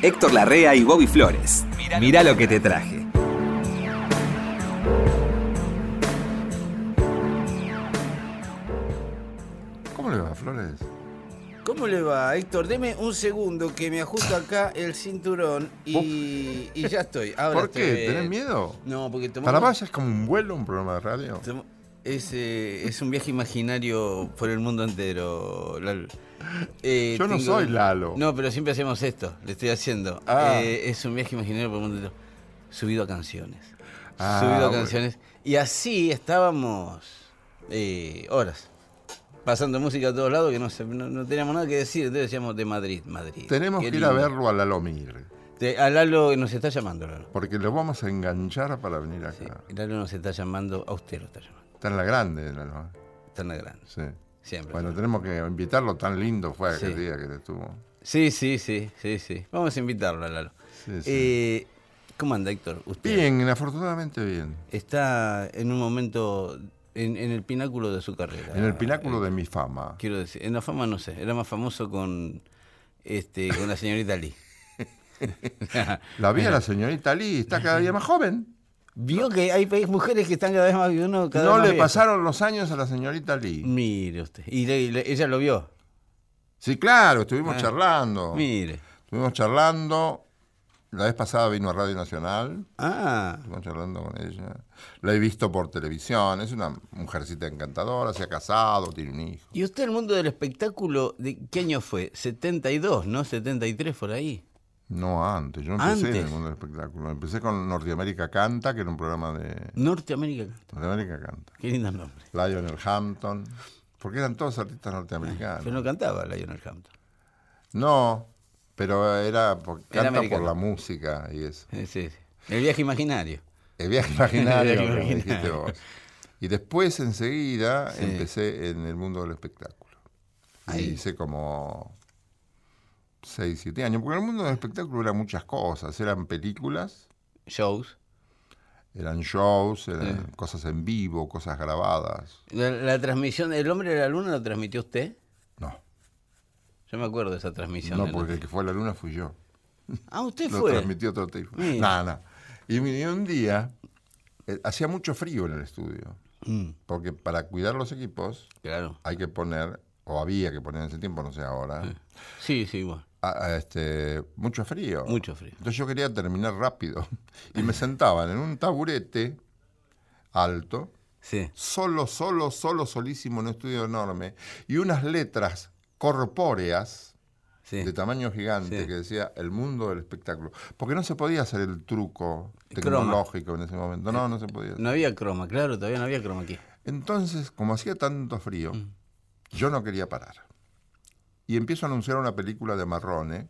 Héctor Larrea y Bobby Flores. Mirá lo que te traje. ¿Cómo le va, Flores? ¿Cómo le va, Héctor? Deme un segundo que me ajusto acá el cinturón y, y ya estoy. Ahora ¿Por qué? estoy. ¿Tenés miedo? No, porque tomamos... Para vaya es como un vuelo, un programa de radio. Es, eh, es un viaje imaginario por el mundo entero, Lalo. Eh, Yo no soy Lalo. No, pero siempre hacemos esto, le estoy haciendo. Ah. Eh, es un viaje imaginario por el mundo entero. Subido a canciones. Ah, Subido a bueno. canciones. Y así estábamos horas. Pasando música a todos lados que no, se- no, no teníamos nada que decir. Entonces decíamos de Madrid, Madrid. Tenemos Qué que ir a verlo a Lalo Mir, Te- a Lalo nos está llamando, Lalo. porque lo vamos a enganchar para venir Sí, acá. Lalo nos está llamando, a usted lo está llamando. Está en la grande, Lalo. Está en la grande. Sí. Siempre. Bueno, tenemos que invitarlo, tan lindo fue aquel Sí. día que estuvo. Sí, sí, sí, sí, sí. Vamos a invitarlo a Lalo. Sí, sí. Eh, ¿Cómo anda, Héctor? Usted Bien, afortunadamente bien. está en un momento en, en el pináculo de su carrera. En el pináculo Eh, de mi fama. Quiero decir, en la fama no sé, era más famoso con este con la señorita Lee. La vi a la señorita Lee, está cada día más joven. Vio que hay, hay mujeres que están cada vez más uno cada No vez más le pasaron los años a la señorita Lee. Mire usted. Y, le- y le- ella lo vio. Sí, claro, estuvimos Ah. charlando. Mire. Estuvimos charlando. La vez pasada vino a Radio Nacional. Ah, Estuvimos charlando con ella. La he visto por televisión. Es una mujercita encantadora. Se ha casado, tiene un hijo. ¿y usted el mundo del espectáculo, de qué año fue? 72, ¿no? 73 por ahí. No antes. Yo empecé en Antes. el mundo del espectáculo. Empecé con Norteamérica Canta, que era un programa de. Norteamérica. Norteamérica Canta. Qué lindo nombre. Lionel Hampton. Porque eran todos artistas norteamericanos. Pero no cantaba Lionel Hampton. No, pero era por, Era canta por la música y eso. Sí, sí. El viaje imaginario. El viaje imaginario, El viaje como imaginario. dijiste vos. Y después enseguida Sí. empecé en el mundo del espectáculo. Y Ahí. hice como 6, 7 años. Porque en el mundo del espectáculo eran muchas cosas. Eran películas, Shows. eran shows, eran Sí. cosas en vivo, cosas grabadas. La, la transmisión, ¿El hombre de la luna lo transmitió usted? Yo me acuerdo de esa transmisión. no porque el que fue a la luna fui yo. Ah, usted Lo fue. transmitió otro tipo. Nada, nada. Y un día eh, hacía mucho frío en el estudio. Mm, Porque para cuidar los equipos claro. hay que poner, o había que poner en ese tiempo, no sé ahora, Sí, sí, a- a este, mucho frío. Mucho frío. Entonces yo quería terminar rápido. Y me sentaban en un taburete alto, Sí. solo, solo, solo, solísimo, en un estudio enorme, y unas letras corpóreas Sí. de tamaño gigante Sí. que decía el mundo del espectáculo. Porque no se podía hacer el truco Croma. tecnológico en ese momento. No, no se podía. No había croma, claro, todavía no había croma aquí. Entonces, como hacía tanto frío, Mm. yo no quería parar. Y empiezo a anunciar una película de Marrone.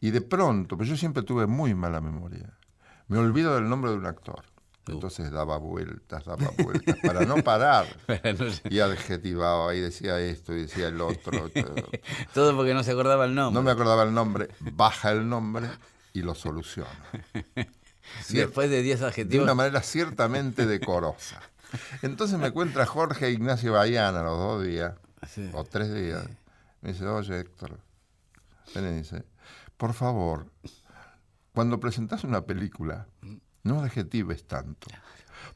Y de pronto, pues yo siempre tuve muy mala memoria, me olvido del nombre de un actor. Entonces daba vueltas, daba vueltas, para no parar. No sé. Y adjetivaba, y decía esto, y decía el otro. todo. Todo porque no se acordaba el nombre. No me acordaba el nombre, baja el nombre y lo soluciono. Cier- Después de 10 de adjetivos. una manera ciertamente decorosa. Entonces me encuentra Jorge Ignacio Bayana los dos días, Sí. o tres días. Me dice, oye Héctor, y dice, por favor, cuando presentás una película, no adjetives tanto.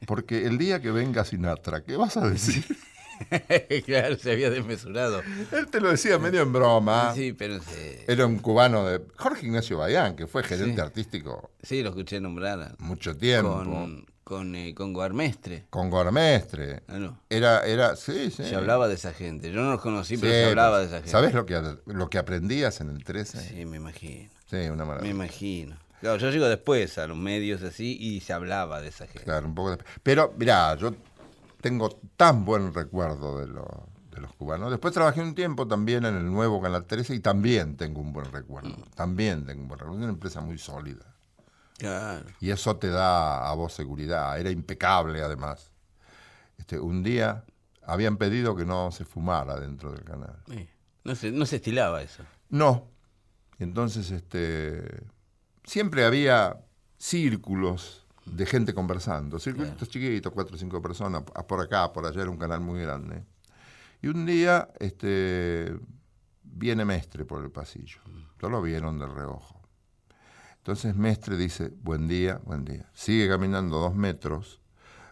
Porque el día que venga Sinatra, ¿qué vas a decir? claro, se había desmesurado. Él te lo decía medio en broma. Sí, pero se- Era un cubano de Jorge Ignacio Bayán, que fue gerente Sí. artístico sí, lo escuché nombrar. mucho tiempo. Con, con, eh, con Guarmestre. Con Gormestre. Ah, no. Era, era, sí, sí. Se hablaba de esa gente. Yo no los conocí, Sí, pero se hablaba de esa gente. ¿Sabes lo que, lo que aprendías en el 13? Sí, me imagino. Sí, una Me maravilla. imagino. Claro, yo llego después a los medios así y se hablaba de esa gente. Claro, un poco de- Pero, mirá, yo tengo tan buen recuerdo de, lo- de los cubanos. Después trabajé un tiempo también en el nuevo Canal 13 y también tengo un buen recuerdo. Mm. También tengo un buen recuerdo. Es una empresa muy sólida. Claro. Y eso te da a vos seguridad. Era impecable, además. Este, un día habían pedido que no se fumara dentro del canal. Sí. No, se, no se estilaba eso. No. Entonces, este, siempre había círculos de gente conversando, círculos chiquitos, cuatro o cinco personas, por acá, por allá, era un canal muy grande. Y un día este, viene Mestre por el pasillo. Todos lo vieron de reojo. Entonces Mestre dice, buen día, buen día. Sigue caminando dos metros,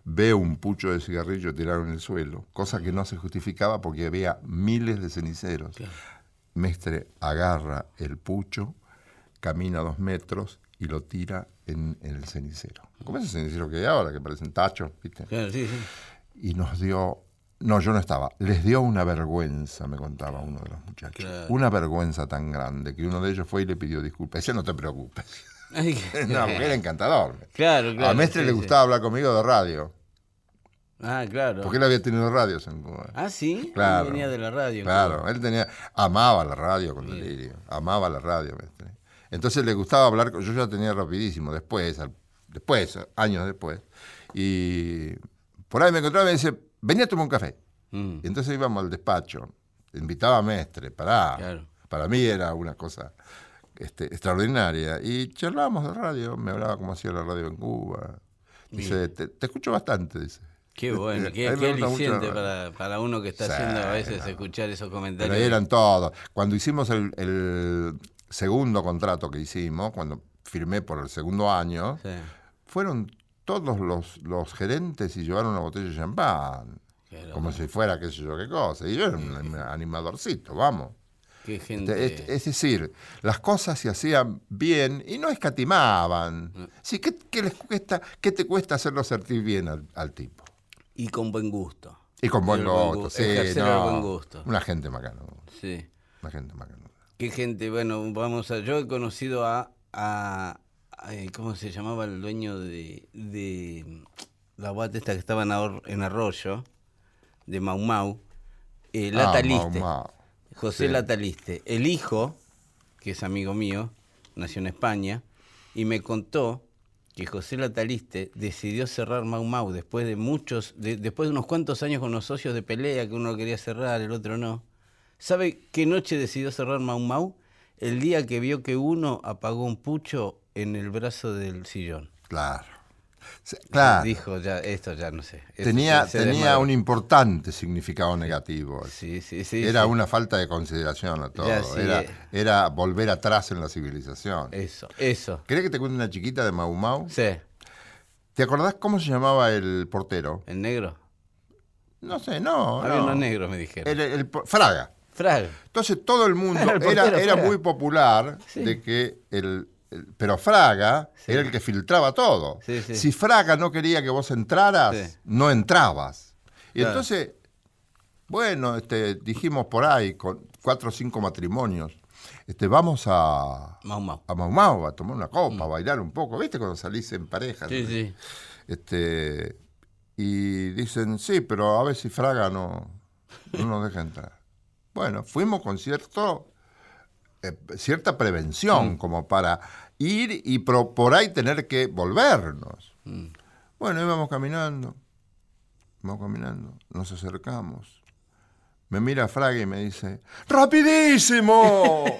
ve un pucho de cigarrillo tirado en el suelo, cosa que no se justificaba porque había miles de ceniceros. Mestre agarra el pucho, camina dos metros y lo tira en, el cenicero. Como ese cenicero que hay ahora, que parecen tachos, ¿viste? sí, sí. Y nos dio no, yo no estaba. Les dio una vergüenza, me contaba uno de los muchachos. Una vergüenza tan grande que uno de ellos fue y le pidió disculpas. Decía, no te preocupes. no, porque era encantador. Claro, claro. A Mestre le gustaba hablar conmigo de radio. Ah, claro. Porque él había tenido radios en Cuba. Ah, sí. Claro. Él venía de la radio. Claro, él tenía. Amaba la radio con delirio. Amaba la radio, Mestre. Entonces le gustaba hablar. Yo ya tenía rapidísimo, después, después, años después. Y por ahí me encontraba y me dice venía a tomar un café. Mm. Y entonces íbamos al despacho, invitaba a Mestre, para, para mí era una cosa este, extraordinaria. Y charlábamos de radio, me hablaba cómo hacía la radio en Cuba. Dice, te, escucho bastante, dice. Qué bueno, qué, qué aliciente para, para, uno que está haciendo a veces escuchar esos comentarios. Pero eran todos. Cuando hicimos el, el, segundo contrato que hicimos, cuando firmé por el segundo año, fueron todos los, los gerentes y llevaron una botella de champán. Como si fuera qué sé yo qué cosa. Y yo era un animadorcito, vamos. Qué este, gente... Es, decir, las cosas se hacían bien y no escatimaban. Mm. Sí, ¿qué, les cuesta, ¿Qué te cuesta hacerlo sentir bien al, tipo? Y con buen gusto. Y con buen gusto, sí. No, buen gusto. Una gente macana. Sí. Una gente macana. Qué gente, bueno, vamos a... Yo he conocido a... a, ¿Cómo se llamaba el dueño de, de la guata esta que estaba en Arroyo? de Mau Mau, eh, ah, Lataliste. José Lataliste. El hijo, que es amigo mío, nació en España, y me contó que José Lataliste decidió cerrar Mau Mau después de muchos, después de unos cuantos años con los socios de pelea, que uno quería cerrar, el otro no. ¿Sabe qué noche decidió cerrar Mau Mau? El día que vio que uno apagó un pucho en el brazo del sillón. Claro. Claro. Dijo, ya, esto ya no sé. tenía tenía un importante significado negativo. Sí, sí, sí. Era una falta de consideración a todo. era, era, volver atrás en la civilización. Eso, eso. ¿Querés que te cuente una chiquita de Mau Mau? Sí. ¿Te acordás cómo se llamaba el portero? ¿El negro? No sé, no. Había unos negros, me dijeron. El, Fraga. Entonces todo el mundo era, era, muy popular de que el pero Fraga era el que filtraba todo. Si Fraga no quería que vos entraras, no entrabas. Y entonces, bueno, este, dijimos por ahí, con cuatro o cinco matrimonios, este, vamos a Mau a Mau a tomar una copa, a mm. bailar un poco. ¿Viste cuando salís en pareja? Sí, sí. Este, y dicen, sí, pero a ver si Fraga no, no nos deja entrar. Bueno, fuimos con cierto eh, cierta prevención, mm. como para ir y por ahí tener que volvernos. Mm. Bueno, íbamos caminando, vamos caminando, nos acercamos. Me mira Fraga y me dice, ¡rapidísimo!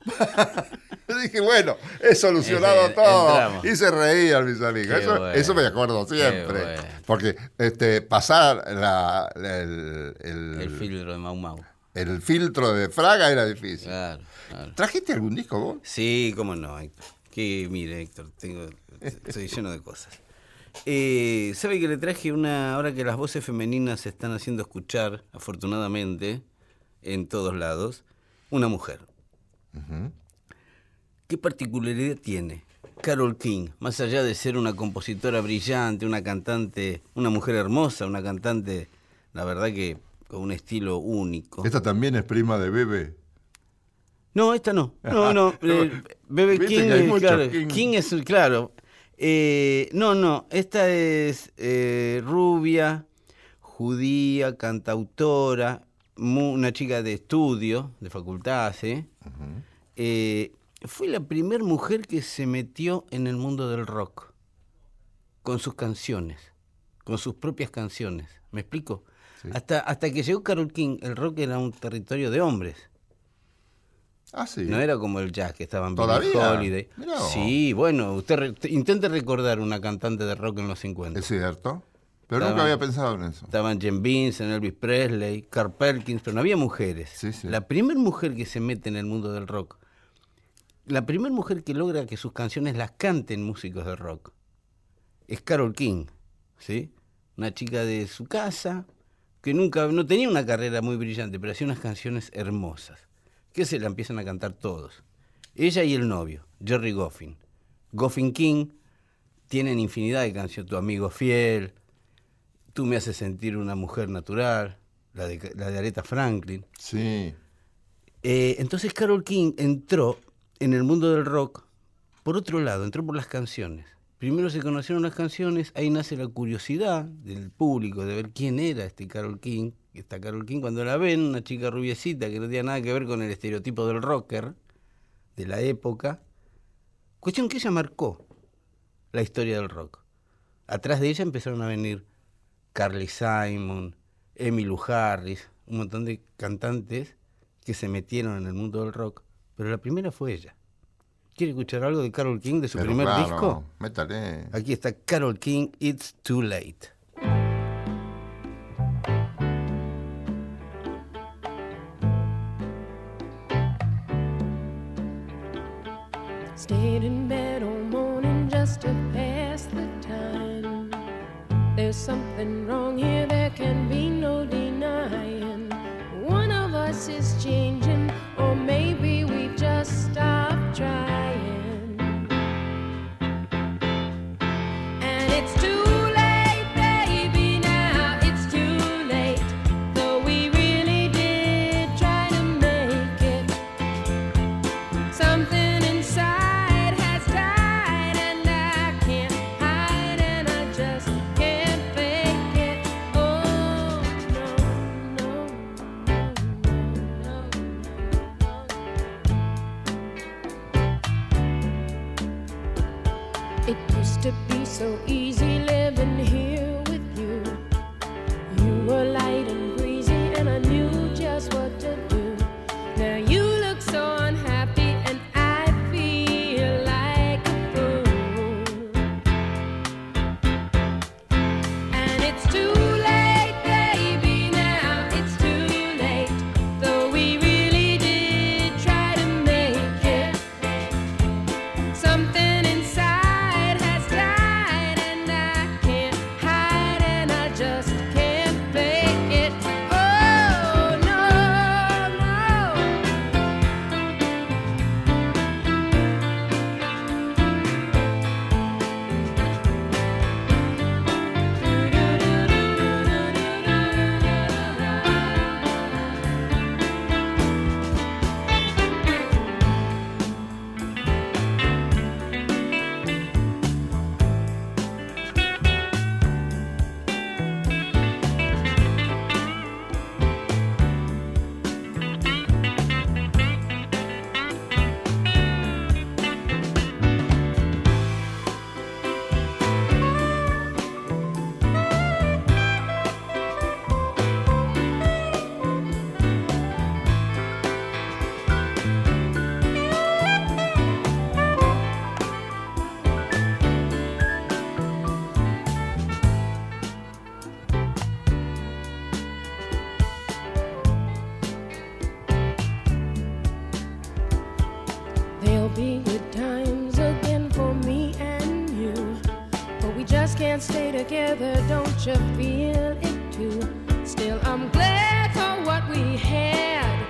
Dije, bueno, he solucionado todo. Y se reían mis amigos. Eso, me acuerdo siempre. Porque este, pasar el, el, filtro de Mau Mau el filtro de Fraga era difícil. ¿Trajiste algún disco vos? Sí, cómo no, Héctor. Que mire, Héctor, tengo, estoy lleno de cosas. Eh, ¿Sabe que le traje una, ahora que las voces femeninas se están haciendo escuchar, afortunadamente, en todos lados, una mujer? ¿Qué particularidad tiene? Carol King, más allá de ser una compositora brillante, una cantante, una mujer hermosa, una cantante, la verdad que con un estilo único. ¿Esta también es prima de Bebe? No, esta no. No, no. Eh, Bebe King, claro, King. es, claro. Eh, no, no. Esta es eh, rubia, judía, cantautora, una chica de estudio, de facultad, ¿sí? fue la primera mujer que se metió en el mundo del rock, con sus canciones, con sus propias canciones. ¿Me explico? Hasta, hasta que llegó Carol King, el rock era un territorio de hombres. Ah, sí. No era como el jazz que estaban Billie ¿Todavía? Holiday. Mirá. Sí, bueno, usted re- te- intente recordar una cantante de rock en los 50. Es cierto. Pero Estaba- nunca había pensado en eso. Estaban Jen Vincent, Elvis Presley, Carl Perkins, pero no había mujeres. Sí, sí. La primera mujer que se mete en el mundo del rock, la primera mujer que logra que sus canciones las canten músicos de rock, es Carol King, ¿sí? Una chica de su casa que nunca, no tenía una carrera muy brillante, pero hacía unas canciones hermosas, que se la empiezan a cantar todos. Ella y el novio, Jerry Goffin. Goffin King tienen infinidad de canciones, Tu amigo fiel, Tú me haces sentir una mujer natural, la de, la de Aretha Franklin. Sí. Eh, entonces Carol King entró en el mundo del rock por otro lado, entró por las canciones. Primero se conocieron las canciones, ahí nace la curiosidad del público de ver quién era este Carol King. Esta Carol King cuando la ven, una chica rubiecita que no tenía nada que ver con el estereotipo del rocker de la época. Cuestión que ella marcó la historia del rock. Atrás de ella empezaron a venir Carly Simon, Emmylou Harris, un montón de cantantes que se metieron en el mundo del rock, pero la primera fue ella. ¿Quiere escuchar algo de Carol King de su Pero primer claro, disco? Métale. Aquí está Carol King, It's Too Late. Stayed in bed all morning just to pass the time. There's something wrong here, there can be no denying. One of us is changing, or maybe we just stopped trying. Used to be so easy living here with you. You were light just can't stay together, don't you feel it too? Still, I'm glad for what we had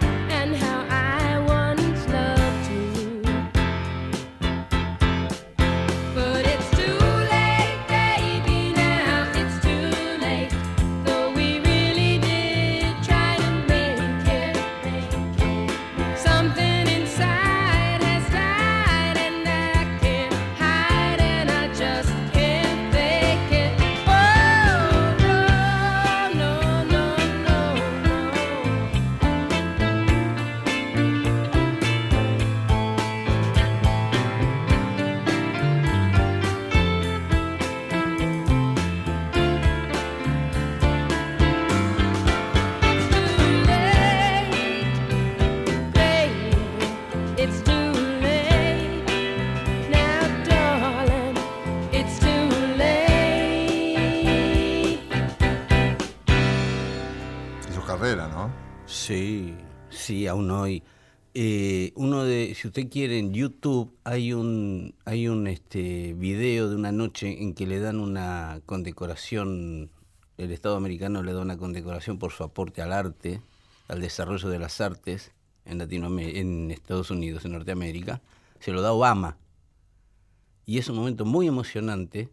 aún hoy. Eh, uno de, si usted quiere, en YouTube hay un, hay un este, video de una noche en que le dan una condecoración, el Estado americano le da una condecoración por su aporte al arte, al desarrollo de las artes en, Latinoamérica, en Estados Unidos, en Norteamérica, se lo da Obama. Y es un momento muy emocionante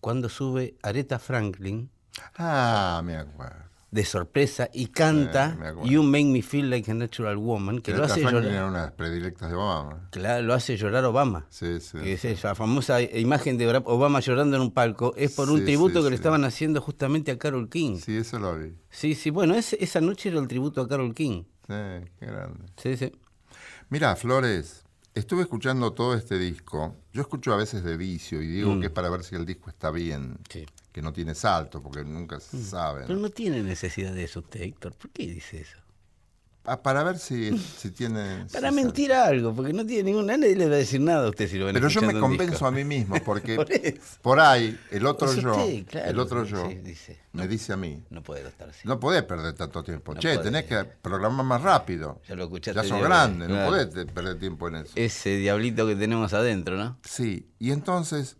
cuando sube Aretha Franklin Ah, me acuerdo. De sorpresa y canta Eh. You Make Me Feel Like a Natural Woman, que lo hace, llorar, era una predilectas de Obama. claro, lo hace llorar Obama. Sí, sí. Que es esa famosa imagen de Obama llorando en un palco, es por un Sí, tributo sí, que le sí. estaban haciendo justamente a Carol King. Sí, Sí, eso lo vi. sí, bueno, ese- esa noche era el tributo a Carol King. Sí, qué grande. Sí, sí. Mira, Flores, estuve escuchando todo este disco. Yo escucho a veces de vicio y digo Mm. que es para ver si el disco está bien, sí. Que no tiene salto, porque nunca se sabe. Pero ¿no? no tiene necesidad de eso usted, Héctor. ¿Por qué dice eso? Ah, para ver si, si tiene... Para si mentir algo, porque no tiene ningún... Nadie le va a decir nada a usted si lo ven Pero yo me convenzo a mí mismo, porque Por ahí el otro Es yo, usted, claro, el otro yo, sí, dice. me dice a mí, No puedo estar así. no podés perder tanto tiempo. No che, podés. tenés que programar más rápido. Ya lo escuchaste Ya sos diez grande, no podés perder tiempo en eso. Ese diablito que tenemos adentro, ¿no? Sí, y entonces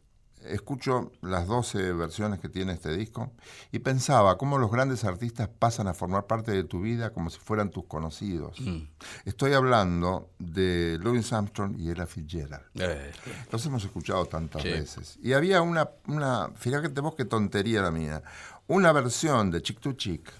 escucho las 12 versiones que tiene este disco y pensaba cómo los grandes artistas pasan a formar parte de tu vida como si fueran tus conocidos. Mm. Estoy hablando de Louis Armstrong y Ella Fitzgerald. Eh, Los hemos escuchado tantas Sí. veces. Y había una, una, fíjate vos qué tontería la mía, una versión de Chick to Chick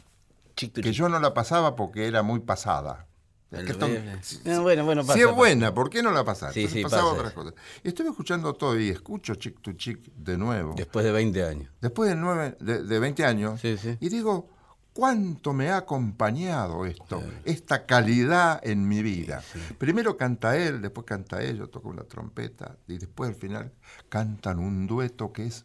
que yo no la pasaba porque era muy pasada. El bueno, bueno, pasa, si es pasa. buena, ¿por qué no la pasás? Sí, sí, pasaba pasa otras cosas. Y estuve escuchando todo y escucho Chick to Chick de nuevo. Después de 20 años. Después de, nueve, de, de 20 años. Sí, sí. Y digo, ¿cuánto me ha acompañado esto? Esta calidad en mi vida. Primero canta él, después canta ella, toca una trompeta. Y después al final cantan un dueto que es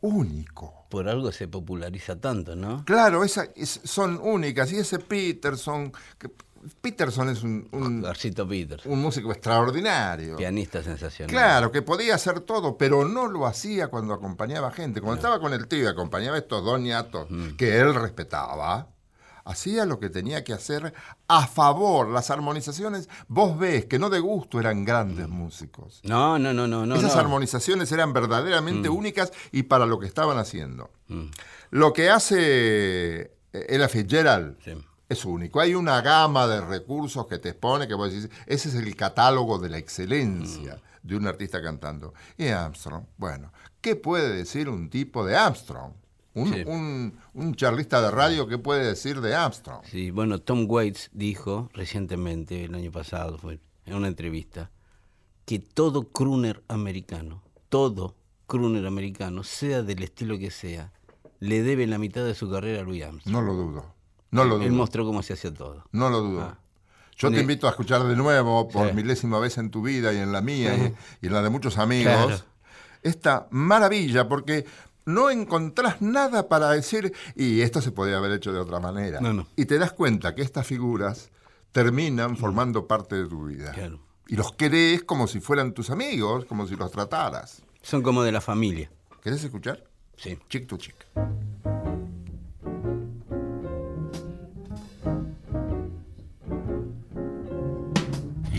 único. Por algo se populariza tanto, ¿no? Claro, esa, es- son únicas. Y ese Peterson, que- Peterson es un, un, Garcito Peters, un músico extraordinario. pianista sensacional. Claro, que podía hacer todo, pero no lo hacía cuando acompañaba gente. Cuando estaba con el tío y acompañaba a estos dos ñatos que él respetaba, hacía lo que tenía que hacer a favor. Las armonizaciones, vos ves que no de gusto eran grandes músicos. No, no, no, no, no. Esas no. armonizaciones eran verdaderamente únicas y para lo que estaban haciendo. Lo que hace eh, Ella Fitzgerald Sí. Es único. Hay una gama de recursos que te expone, que vos decís, ese es el catálogo de la excelencia de un artista cantando. Y Armstrong, bueno, ¿qué puede decir un tipo de Armstrong? Un, Sí. un- un charlista de radio, ¿qué puede decir de Armstrong? Sí, bueno, Tom Waits dijo recientemente, el año pasado, fue en una entrevista, que todo crooner americano, todo crooner americano, sea del estilo que sea, le debe la mitad de su carrera a Louis Armstrong. No lo dudo. No lo Él dudo. mostró cómo se hacía todo. No lo dudo. Ah. Yo te invito a escuchar de nuevo, por Sí. milésima vez en tu vida y en la mía y, y en la de muchos amigos, Claro. esta maravilla, porque no encontrás nada para decir, y esto se podía haber hecho de otra manera. No, no. Y te das cuenta que estas figuras terminan formando parte de tu vida. Claro. Y los querés como si fueran tus amigos, como si los trataras. Son como de la familia. ¿Querés escuchar? Sí. Chick to chick.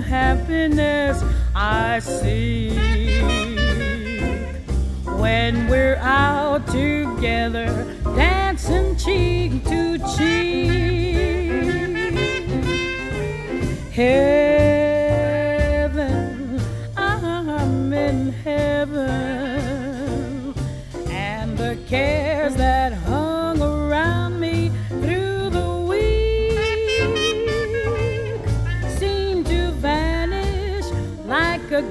happiness I see when we're out together, dancing cheek to cheek. Heaven,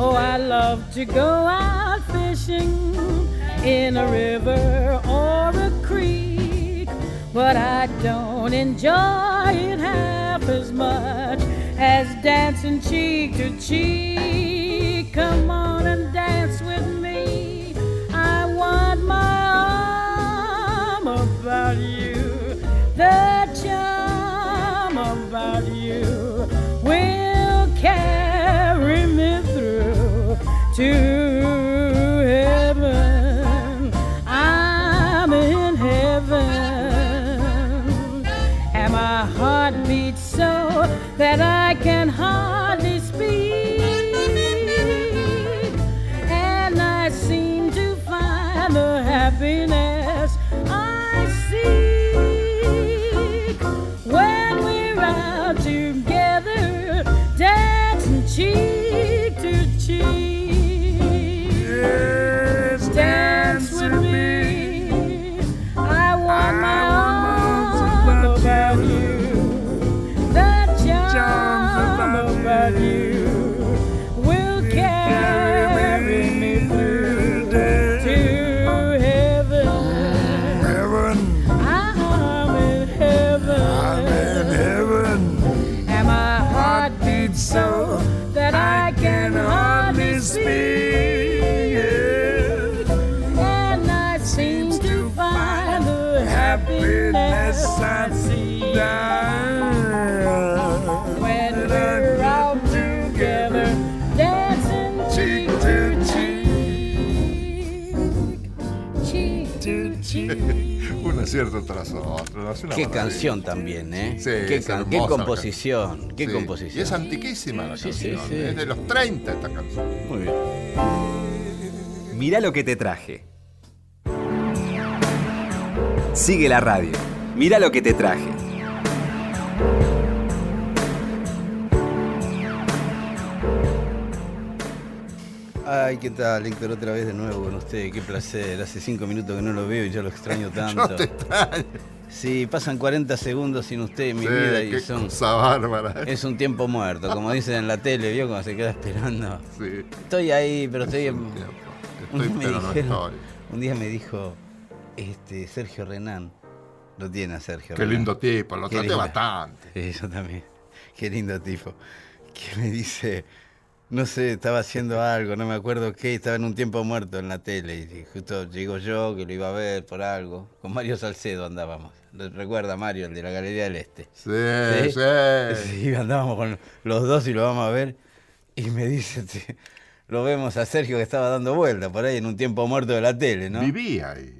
Oh, I love to go out fishing in a river or a creek, but I don't enjoy it half as much as dancing cheek to cheek. Come on Qué maravilla. canción también, ¿eh? Sí, qué, es can- qué composición, qué Sí, composición. Y es antiquísima la Sí, sí, canción. sí. Es de los 30 esta canción. Muy bien. Mirá lo que te traje. Sigue la radio. Mirá lo que te traje. Ay, ¿qué tal, Héctor? Otra vez de nuevo con usted. Qué placer. Hace cinco minutos que no lo veo y ya lo extraño Yo tanto. te extraño. Sí, pasan 40 segundos sin usted en mi Sí, vida y qué son, cosa bárbara. es un tiempo muerto, como dicen en la tele, ¿vio? Cuando se queda esperando. Sí. Estoy ahí, pero estoy Es en... un tiempo. Un Estoy, día, me pero no estoy. un día me dijo este, Sergio Renán, lo tiene a Sergio Qué Renán. lindo tipo, lo traté bastante. Sí, yo también. Qué lindo tipo. Que me dice, no sé, estaba haciendo algo, no me acuerdo qué, estaba en un tiempo muerto en la tele y justo llegó yo que lo iba a ver por algo. Con Mario Salcedo andábamos. ¿Lo ¿Recuerda Mario, el de la Galería del Este? Sí, sí. Sí, andábamos con los dos y lo vamos a ver. Y me dice, te- lo vemos a Sergio que estaba dando vuelta por ahí en un tiempo muerto de la tele, ¿no? Vivía ahí.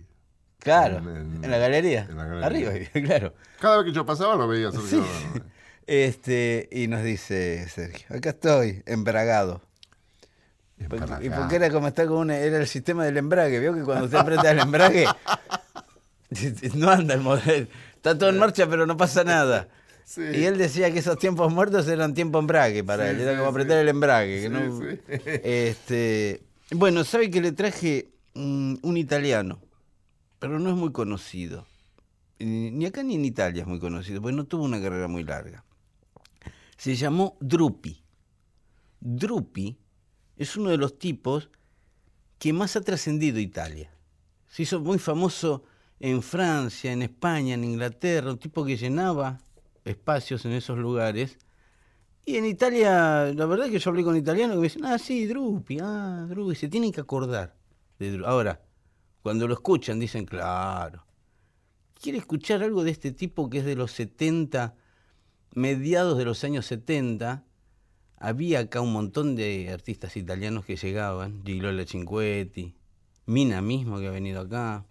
Claro, en- en, la galería. en la galería. Arriba, claro. Cada vez que yo pasaba lo veía Sergio. Este, y nos dice Sergio, acá estoy, embragado. Para y porque era como está con una, era el sistema del embrague, vio que cuando usted aprieta el embrague no anda el modelo, está todo en marcha pero no pasa nada. Sí. Y él decía que esos tiempos muertos eran tiempo embrague para Sí, él, era sí, como apretar el embrague. que no-. Este, bueno, sabe que le traje un italiano, pero no es muy conocido. Ni acá ni en Italia es muy conocido, porque no tuvo una carrera muy larga. Se llamó Drupi. Drupi es uno de los tipos que más ha trascendido Italia. Se hizo muy famoso en Francia, en España, en Inglaterra, un tipo que llenaba espacios en esos lugares. Y en Italia, la verdad es que yo hablé con italianos que me dicen, ah, sí, Drupi, ah, Drupi, se tienen que acordar. de Dru-". Ahora, cuando lo escuchan, dicen, claro. ¿Quiere escuchar algo de este tipo que es de los 70, mediados de los años 70? Había acá un montón de artistas italianos que llegaban, Gigliola Cinquetti, Mina mismo que ha venido acá.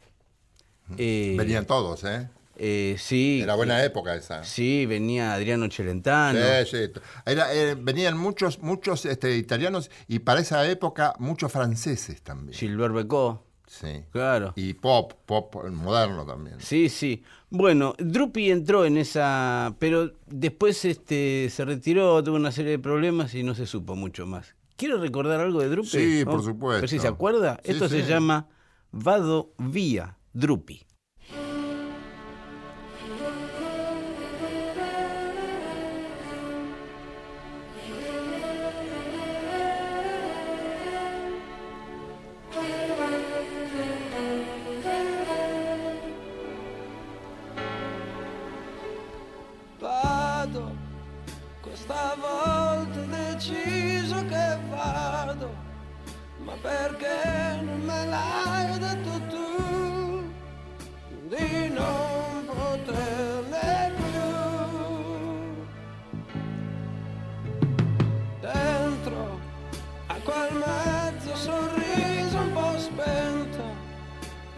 Eh, Venían todos, ¿eh? eh, sí. Era buena época esa. Sí, venía Adriano Celentano. Sí, sí. Era, eh, venían muchos, muchos este, italianos y para esa época muchos franceses también. Gilbert Becot, Sí. claro. Y pop, pop moderno también. Sí, sí. Bueno, Drupi entró en esa, pero después este, se retiró, tuvo una serie de problemas y no se supo mucho más. ¿Quiere recordar algo de Drupi? Sí, por supuesto. Pero si se acuerda, Sí, esto se llama Vado Vía Drupi.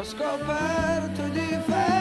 scoperto di fede.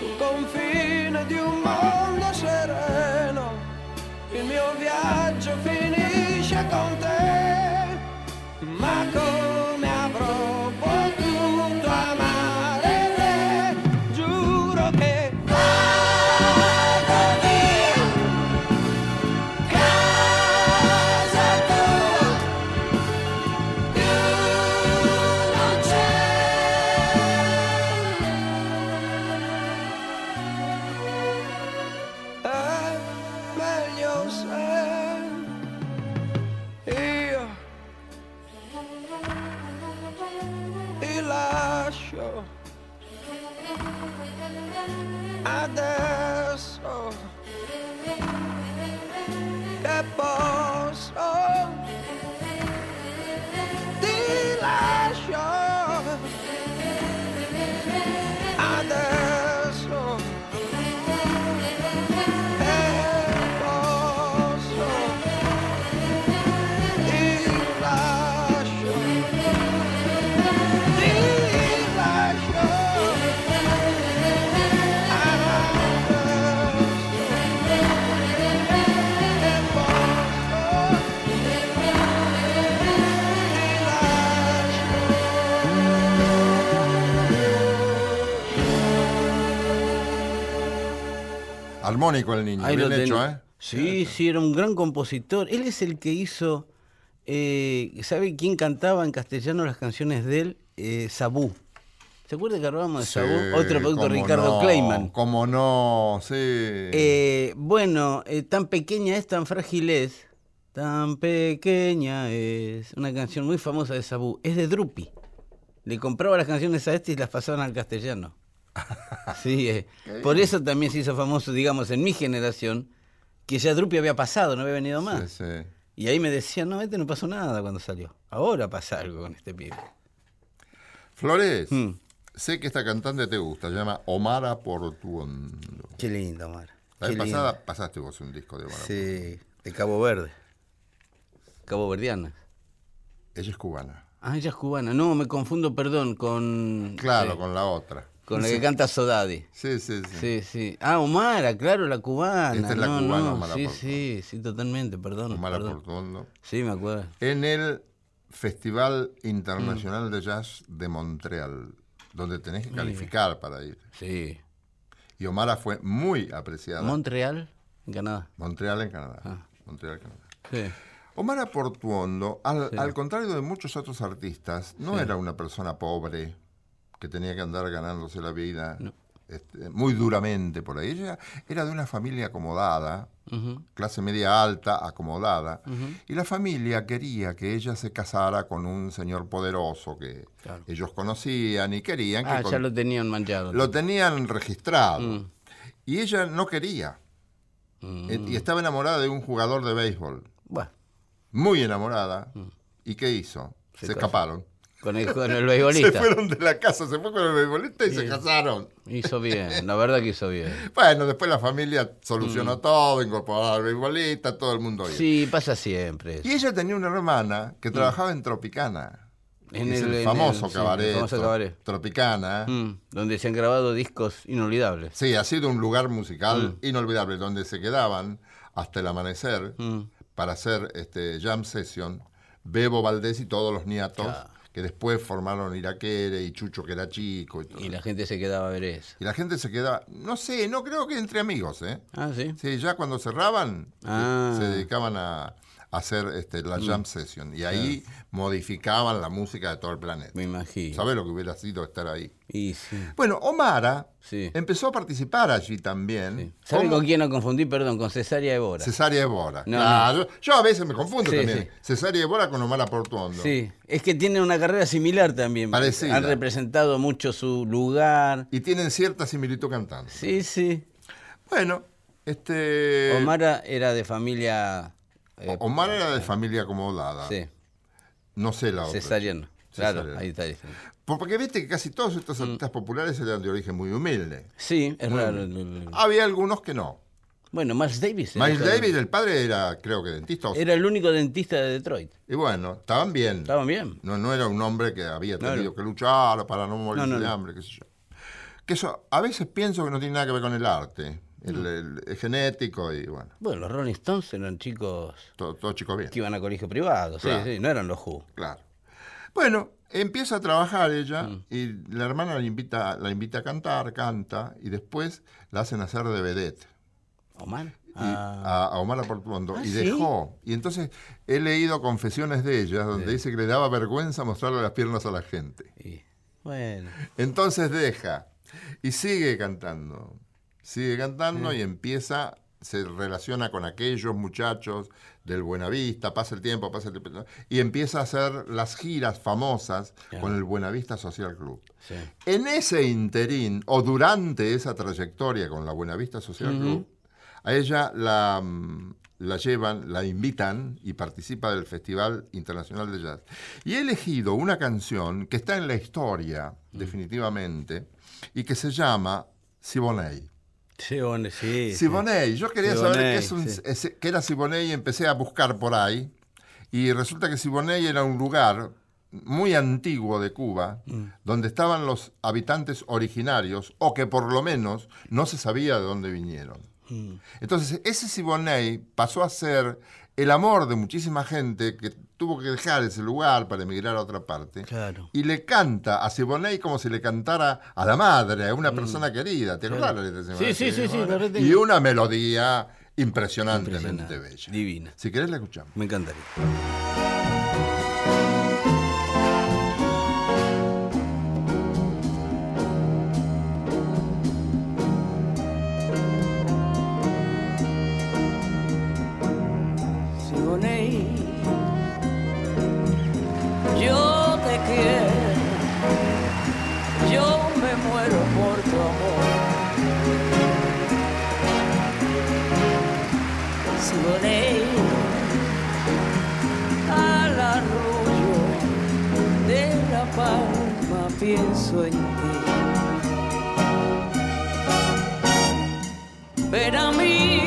sul confine di un mondo sereno. Il mio viaggio finisce con te, ma con Armónico el niño, Ahí bien hecho. ¿eh? Sí, sí, era un gran compositor. Él es el que hizo. eh, ¿Sabe quién cantaba en castellano las canciones de él? Eh, Sabú. ¿Se acuerda que hablábamos de Sí, Sabú? Otro producto, Ricardo no, Kleiman. Cómo no, sí. Eh, bueno, eh, tan pequeña es, tan frágil es. Tan pequeña es. Una canción muy famosa de Sabú. Es de Drupi. Le compraba las canciones a este y las pasaban al castellano. Sí, eh, por eso también se hizo famoso, digamos, en mi generación, que ya Drupi había pasado, no había venido más. Sí, sí. Y ahí me decían, no, este no pasó nada cuando salió. Ahora pasa algo con este pibe. Flores, Mm. sé que esta cantante te gusta, se llama Omara Portuondo. Qué lindo, Omar. La vez lindo. pasada pasaste vos un disco de Omara. Sí, de Cabo Verde. Cabo Verdiana. Ella es cubana. Ah, ella es cubana. No, me confundo, perdón, con. Claro, sí, con la otra. Con la que canta Sodadi. Sí, sí, sí. Sí, sí. Ah, Omara, claro, la cubana. Esta es la no, cubana, no, Omara Sí, sí, sí, totalmente, perdón. Omara perdón. Sí, me acuerdo. En el Festival Internacional Mm. de Jazz de Montreal, donde tenés que calificar para ir. Sí. Y Omara fue muy apreciada. Montreal, en Canadá. Montreal en Canadá. Ah. Montreal, Canadá. Sí. Omar Portuondo, al, al contrario de muchos otros artistas, no Sí. era una persona pobre que tenía que andar ganándose la vida No. este, muy duramente por ahí. Ella era de una familia acomodada, clase media alta, acomodada, y la familia quería que ella se casara con un señor poderoso que Claro. ellos conocían y querían que Ah, con- ya lo tenían manchado. lo tenían registrado. Mm. Y ella no quería. Mm. Eh, Y estaba enamorada de un jugador de béisbol Bueno, muy enamorada. ¿Y qué hizo? Mm. Se escaparon. Con el, con el Se beisbolista. fueron de la casa, se fue con el beisbolista y se casaron. Hizo bien, la verdad que hizo bien. Bueno, después la familia solucionó todo, incorporó al beisbolista, todo el mundo bien. Mm. Sí, pasa siempre. eso. Y ella tenía una hermana que trabajaba en Tropicana. En el- en famoso sí, cabaret. el famoso cabaret. Tropicana. Mm, donde se han grabado discos inolvidables. Sí, ha sido un lugar musical Mm. inolvidable donde se quedaban hasta el amanecer Mm. para hacer este jam session. Bebo Valdés y todos los niatos Claro. Que después formaron Iraquere y Chucho que era chico y todo. Y la gente se quedaba a ver eso. Y la gente se quedaba, no sé, no creo que entre amigos, ¿eh? Ah, sí. Sí, ya cuando cerraban, Ah. Se dedicaban a hacer este, la jam session. Y ahí modificaban la música de todo el planeta. Me imagino. ¿Sabes lo que hubiera sido estar ahí? Y sí. Bueno, Omara Sí. empezó a participar allí también. sí. ¿Sabe como con quién no confundí? Perdón, con Cesárea Evora. Cesárea Evora. No, Claro, Yo a veces me confundo también. sí. Cesárea Evora con Omara Portuondo. Sí, es que tiene una carrera similar también. Parecida. Han representado mucho su lugar. Y tienen cierta similitud cantando. Sí, sí. Bueno, este. Omara era de familia. Eh, Omar era de familia acomodada. Sí, No sé la otra. cesariano. Claro, ahí está. diciendo. Porque viste que casi todos estos Mm. artistas populares eran de origen muy humilde. Sí, es raro. el- el- Había algunos que no. Bueno, Miles Davis. era- Miles Davis, el padre era, creo que dentista. o- Era el único dentista de Detroit. Y bueno, estaban bien. Estaban bien. No, no era un hombre que había tenido que luchar para no morir No, no, de hambre, qué sé yo. Que eso, a veces pienso que no tiene nada que ver con el arte. El, genético y bueno, Bueno, los Rolling Stones eran chicos todo, todo chico bien. que iban a colegio privado, sí, Claro. sí, no eran los Who. Claro. Bueno, empieza a trabajar ella Mm. y la hermana la invita, la invita a cantar, canta y después la hacen hacer de vedette. Omar. y- Ah, a, a Omar Portuondo Ah, y ¿sí? dejó. Y entonces he leído confesiones de ella donde dice que le daba vergüenza mostrarle las piernas a la gente. bueno, Entonces deja y sigue cantando. Sigue cantando y empieza, se relaciona con aquellos muchachos del Buenavista, pasa el tiempo, pasa el tiempo, y empieza a hacer las giras famosas con el Buenavista Social Club. sí. En ese interín, o durante esa trayectoria con la Buenavista Social Club, a ella la, mm, la llevan, la invitan y participa del Festival Internacional de Jazz. Y he elegido una canción que está en la historia, definitivamente, y que se llama Siboney. Bueno, sí. Siboney, yo quería saber Siboney, qué, es un- sí. qué era Siboney y empecé a buscar por ahí. Y resulta que Siboney era un lugar muy antiguo de Cuba, Mm. donde estaban los habitantes originarios, o que por lo menos no se sabía de dónde vinieron. Mm. Entonces, ese Siboney pasó a ser el amor de muchísima gente que tuvo que dejar ese lugar para emigrar a otra parte. Claro. Y le canta a Siboney como si le cantara a la madre, a una persona querida. ¿Te acordás la letra de Mm. Sí, sí, sí, sí, retengo. Y una melodía impresionantemente Impresionante, bella. divina. Si querés la escuchamos. Me encantaría. Pienso en ti. Ven a mí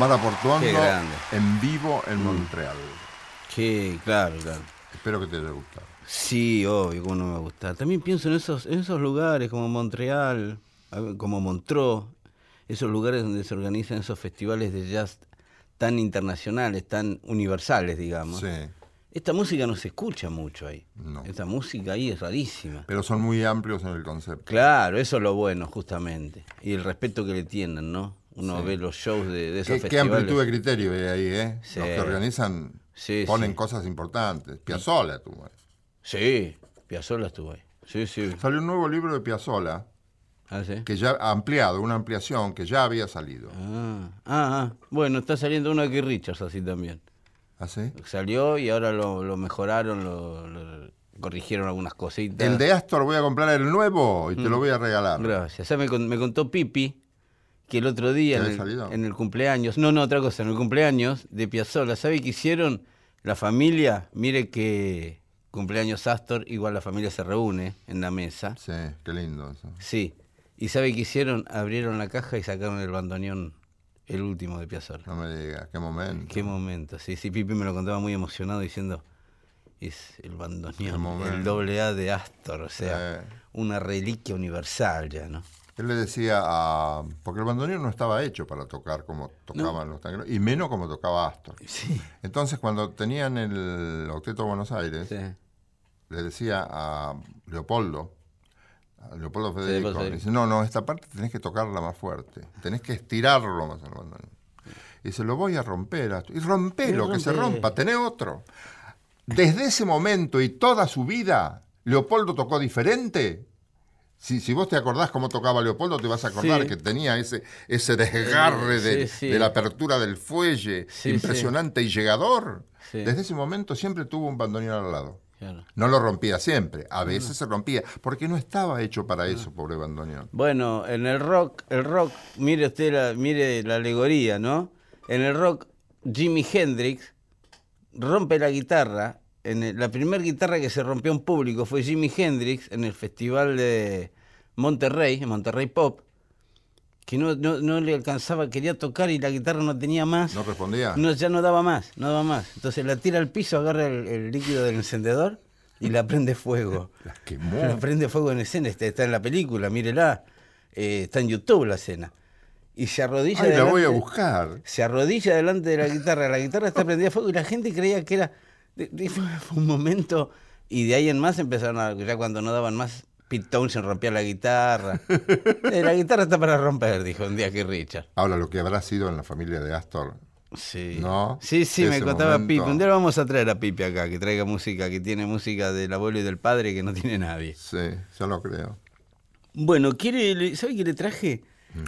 Qué grande. en vivo en Montreal. Sí, claro, claro. Espero que te haya gustado. Sí, obvio, cómo no me va a gustar. También pienso en esos, en esos lugares como Montreal, como Montreux, esos lugares donde se organizan esos festivales de jazz tan internacionales, tan universales, digamos. Sí. Esta música no se escucha mucho ahí. No. Esta música ahí es rarísima. Pero son muy amplios en el concepto. Claro, eso es lo bueno, justamente. Y el respeto que le tienen, ¿no? Uno Sí. ve los shows de, de esos ¿Qué, qué festivales. amplitud de criterio hay ahí, ¿eh? Sí. Los que organizan Sí, ponen sí. cosas importantes. Piazzolla tuvo. Sí, Piazzolla estuvo ahí. Sí, sí. Salió un nuevo libro de Piazzolla, Ah, sí. que ya ha ampliado, una ampliación que ya había salido. Ah, ah, ah. bueno, está saliendo uno de Richards así también. ¿Así? Salió y ahora lo, lo mejoraron, lo, lo- corrigieron algunas cositas. El de Astor voy a comprar el nuevo y te lo voy a regalar. Gracias. Ya me, con- me contó Pipi que el otro día ¿Que en el, salido? en el cumpleaños, no, no, otra cosa, en el cumpleaños de Piazzolla, ¿sabe qué hicieron? La familia, mire que cumpleaños Astor, igual la familia se reúne en la mesa. Sí, qué lindo eso. Sí. ¿Y sabe qué hicieron? Abrieron la caja y sacaron el bandoneón, el último de Piazzolla. No me digas, qué momento. Qué momento, sí, sí, Pipi me lo contaba muy emocionado diciendo, es el bandoneón, el doble A de Astor, o sea, Eh. una reliquia universal ya, ¿no? Él le decía a... Porque el bandoneón no estaba hecho para tocar como tocaban los tangueros, y menos como tocaba Astor. Sí. Entonces, cuando tenían el Octeto de Buenos Aires, Sí. le decía a Leopoldo, a Leopoldo Federico, le dice, no, no, esta parte tenés que tocarla más fuerte, tenés que estirarlo más al bandoneón. Y dice, lo voy a romper. Astor". Y rompelo, que se rompe. rompa, tené otro. Desde ese momento y toda su vida, Leopoldo tocó diferente. Si, si vos te acordás cómo tocaba Leopoldo, te vas a acordar Sí. que tenía ese, ese desgarre de, Sí, sí. de la apertura del fuelle, impresionante y llegador. Desde ese momento siempre tuvo un bandoneón al lado. Claro. No lo rompía siempre, a veces se rompía, porque no estaba hecho para eso, pobre bandoneón. Bueno, en el rock, el rock, mire usted la, mire la alegoría, ¿no? En el rock, Jimi Hendrix rompe la guitarra. En la primera guitarra que se rompió en público fue Jimi Hendrix en el festival de Monterrey, en Monterrey Pop, que no, no, no le alcanzaba, quería tocar y la guitarra no tenía más. ¿No respondía? No, ya no daba más, no daba más. Entonces la tira al piso, agarra el, el líquido del encendedor y la prende fuego. La quemó. La prende fuego en escena, está, está en la película, mírela. Eh, está en YouTube la escena. Y se arrodilla Ay, la voy a delante- buscar. Se arrodilla delante de la guitarra, la guitarra está prendida fuego y la gente creía que era. fue un momento. Y de ahí en más empezaron a. Ya cuando no daban más, Pete Townshend rompía la guitarra. Eh, la guitarra está para romper, dijo un día que Richard. Ahora, lo que habrá sido en la familia de Astor. Sí. ¿No? Sí, sí, me contaba momento. Pipi. Un día lo vamos a traer a Pipi acá, que traiga música, que tiene música del abuelo y del padre que no tiene nadie. Sí, yo lo creo. Bueno, quiere, ¿sabe qué le traje?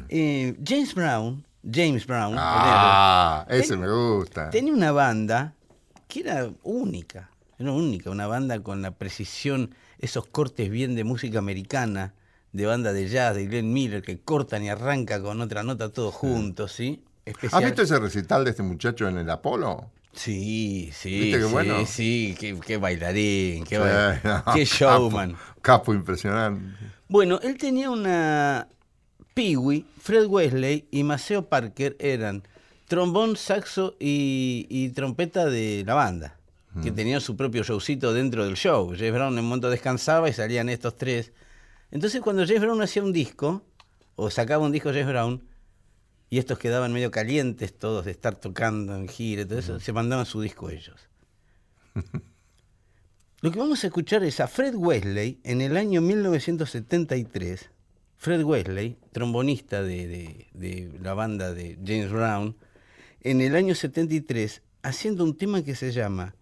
Eh, James Brown, James Brown, Mm. Ah, ese ten- me gusta. tenía una banda que era única, era única, una banda con la precisión, esos cortes bien de música americana, de banda de jazz, de Glenn Miller, que cortan y arranca con otra nota todos juntos, ¿sí? ¿Has visto ese recital de este muchacho en el Apolo? Sí, sí, ¿Viste qué sí, bueno? sí, qué, qué bailarín, qué, Sí, bail- no, qué showman. Capo, capo impresionante. Bueno, él tenía una Peewee, Fred Wesley y Maceo Parker eran trombón, saxo y, y trompeta de la banda, que tenían su propio showcito dentro del show. James Brown en un momento descansaba y salían estos tres. Entonces cuando James Brown hacía un disco, o sacaba un disco James Brown, y estos quedaban medio calientes todos de estar tocando en gira y todo eso, se mandaban su disco ellos. Lo que vamos a escuchar es a Fred Wesley en el año 1973. Fred Wesley, trombonista de, de- de la banda de James Brown, en el año 73, haciendo un tema que se llama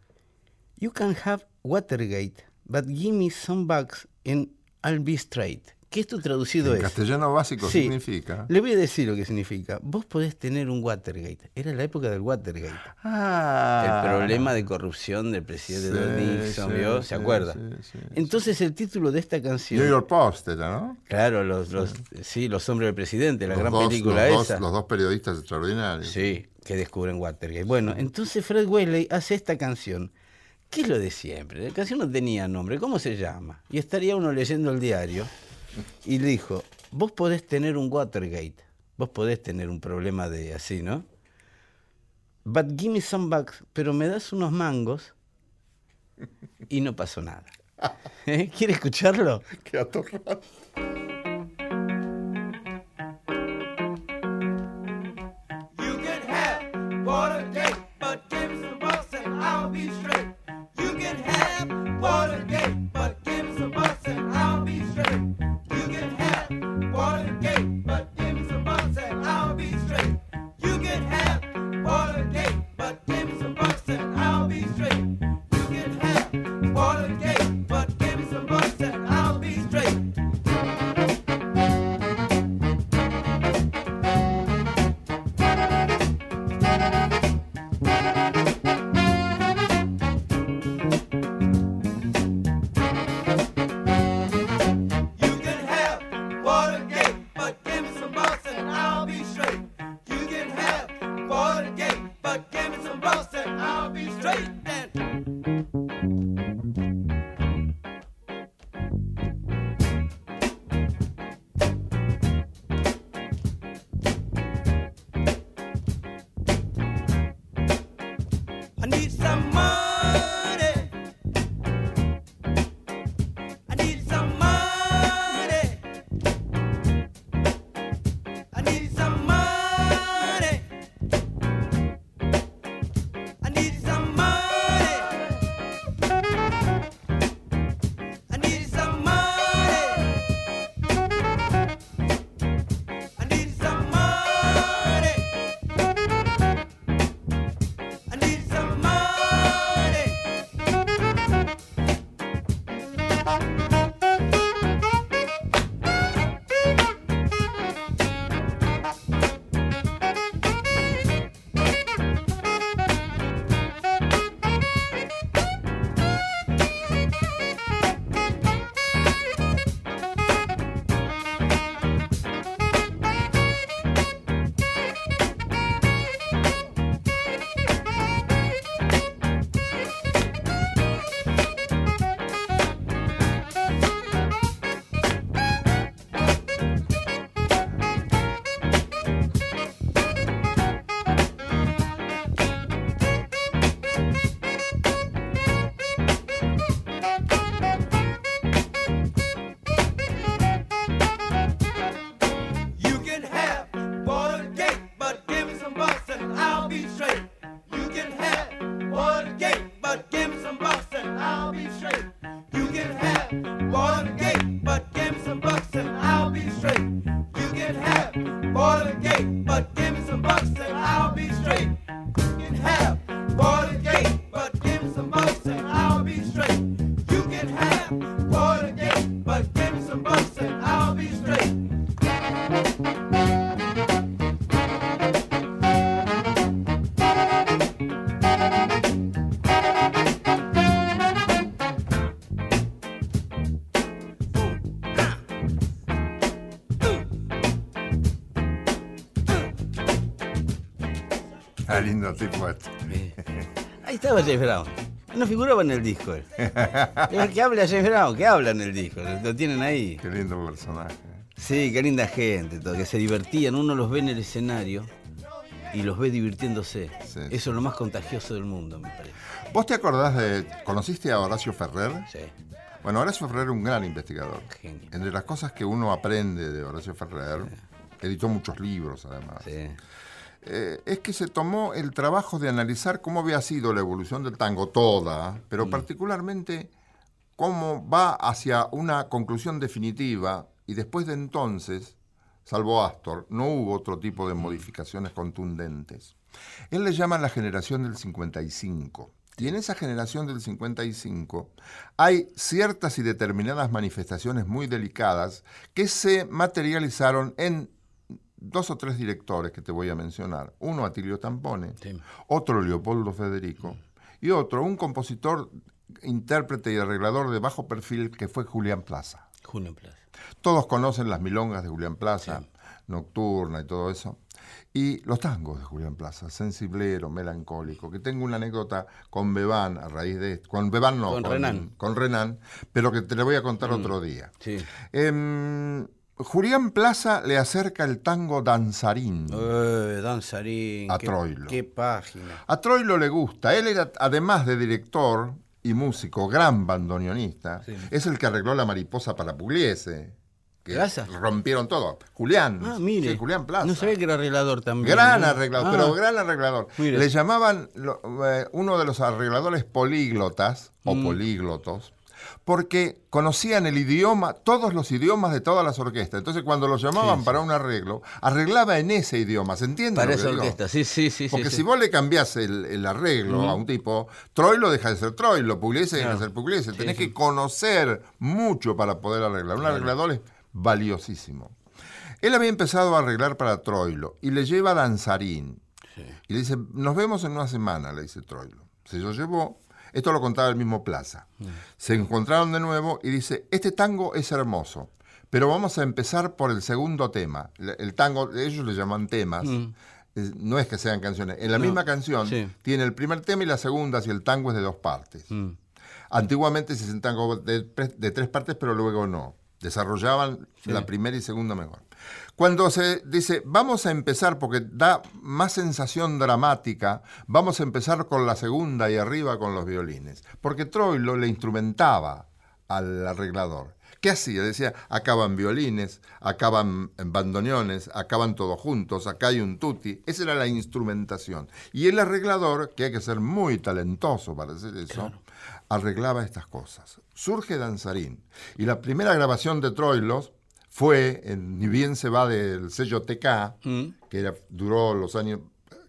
You Can Have Watergate, but give me some bucks and I'll be straight. Que esto traducido En es... castellano básico Sí. significa. Le voy a decir lo que significa. Vos podés tener un Watergate. Era la época del Watergate. Ah. El problema de corrupción del presidente Sí, Don Nixon, sí, ¿vio? ¿Se acuerda? sí, sí, Entonces el título de esta canción... New York Post era, ¿no? Claro, los, los, sí, los hombres del presidente, la Los gran dos- película los dos- esa. los dos periodistas extraordinarios. Sí, que descubren Watergate. Bueno, entonces Fred Wesley hace esta canción, que es lo de siempre. La canción no tenía nombre, ¿cómo se llama? Y estaría uno leyendo el diario y le dijo, vos podés tener un Watergate, vos podés tener un problema de así, ¿no? But give me some bucks, pero me das unos mangos y no pasó nada. ¿Eh? ¿Quiere escucharlo? Qué atorrado. Este. Ahí estaba James Brown. No figuraba en el disco él. Es que habla James Brown, que habla en el disco. Lo tienen ahí. Qué lindo personaje. Sí, qué linda gente, todo, que se divertían. Uno los ve en el escenario y los ve divirtiéndose. Sí. Eso es lo más contagioso del mundo, me parece. ¿Vos te acordás de. ¿Conociste a Horacio Ferrer? Sí. Bueno, Horacio Ferrer era un gran investigador. Genio. Entre las cosas que uno aprende de Horacio Ferrer, editó muchos libros además, Sí. Eh, es que se tomó el trabajo de analizar cómo había sido la evolución del tango toda, pero particularmente cómo va hacia una conclusión definitiva y después de entonces, salvo Astor, no hubo otro tipo de modificaciones contundentes. Él le llama la generación del 55. Y en esa generación del 55 hay ciertas y determinadas manifestaciones muy delicadas que se materializaron en dos o tres directores que te voy a mencionar. Uno, Atilio Tampone, Sí. otro, Leopoldo Federico, y otro, un compositor, intérprete y arreglador de bajo perfil que fue Julián Plaza. Julio Plaza. Todos conocen las milongas de Julián Plaza, Nocturna y todo eso. Y los tangos de Julián Plaza, sensiblero, melancólico, que tengo una anécdota con Bebán a raíz de esto. Con Bebán no, Con Renan. Mm. Con Renan, pero que te lo voy a contar otro día. Sí. Em, Julián Plaza le acerca el tango danzarín. Eh, danzarín. A qué- Troilo. Qué página. A Troilo le gusta. Él era, además de director y músico, gran bandoneonista, Sí. es el que arregló la mariposa para Pugliese. Que ¿Plaza? rompieron todo. Julián. Ah, mire. Sí, Julián Plaza. No sabía que era arreglador también. Gran ¿no? arreglador, Ah, pero gran arreglador. Mire. Le llamaban lo- eh, uno de los arregladores políglotas o Mm. políglotos porque conocían el idioma, todos los idiomas de todas las orquestas. Entonces, cuando lo llamaban Sí, sí. para un arreglo, arreglaba en ese idioma. ¿Se entiende? Para esa orquesta, sí, sí, sí. Porque sí, si vos le cambiás el, el arreglo a un tipo, Troilo deja de ser Troilo, Pugliese deja de ser Pugliese. Tenés que conocer mucho para poder arreglar. Un arreglador es valiosísimo. Él había empezado a arreglar para Troilo y le lleva danzarín. Y le dice, nos vemos en una semana, le dice Troilo. Se lo llevó, esto lo contaba el mismo Plaza. Se encontraron de nuevo y dice, este tango es hermoso, pero vamos a empezar por el segundo tema. El tango, ellos le llaman temas. Es- No es que sean canciones. En la No, misma canción sí. tiene el primer tema y la segunda, si el tango es de dos partes. Mm. Antiguamente se hacían tango de, tres partes, pero luego no. Desarrollaban Sí. la primera y segunda mejor. Cuando se dice, vamos a empezar, porque da más sensación dramática, vamos a empezar con la segunda y arriba con los violines. Porque Troilo le instrumentaba al arreglador. ¿Qué hacía? Decía, acaban violines, acaban bandoneones, acaban todos juntos, acá hay un tutti. Esa era la instrumentación. Y el arreglador, que hay que ser muy talentoso para hacer eso, arreglaba estas cosas. Surge Danzarín. Y la primera grabación de Troilos fue, en, ni bien se va del sello TK, que era- duró los años,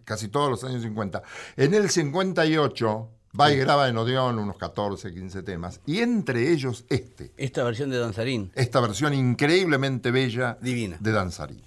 casi todos los años 50. En el 58 va y graba en Odeón unos 14, 15 temas, y entre ellos este, Esta versión de danzarín. esta versión increíblemente bella Divina. de Danzarín.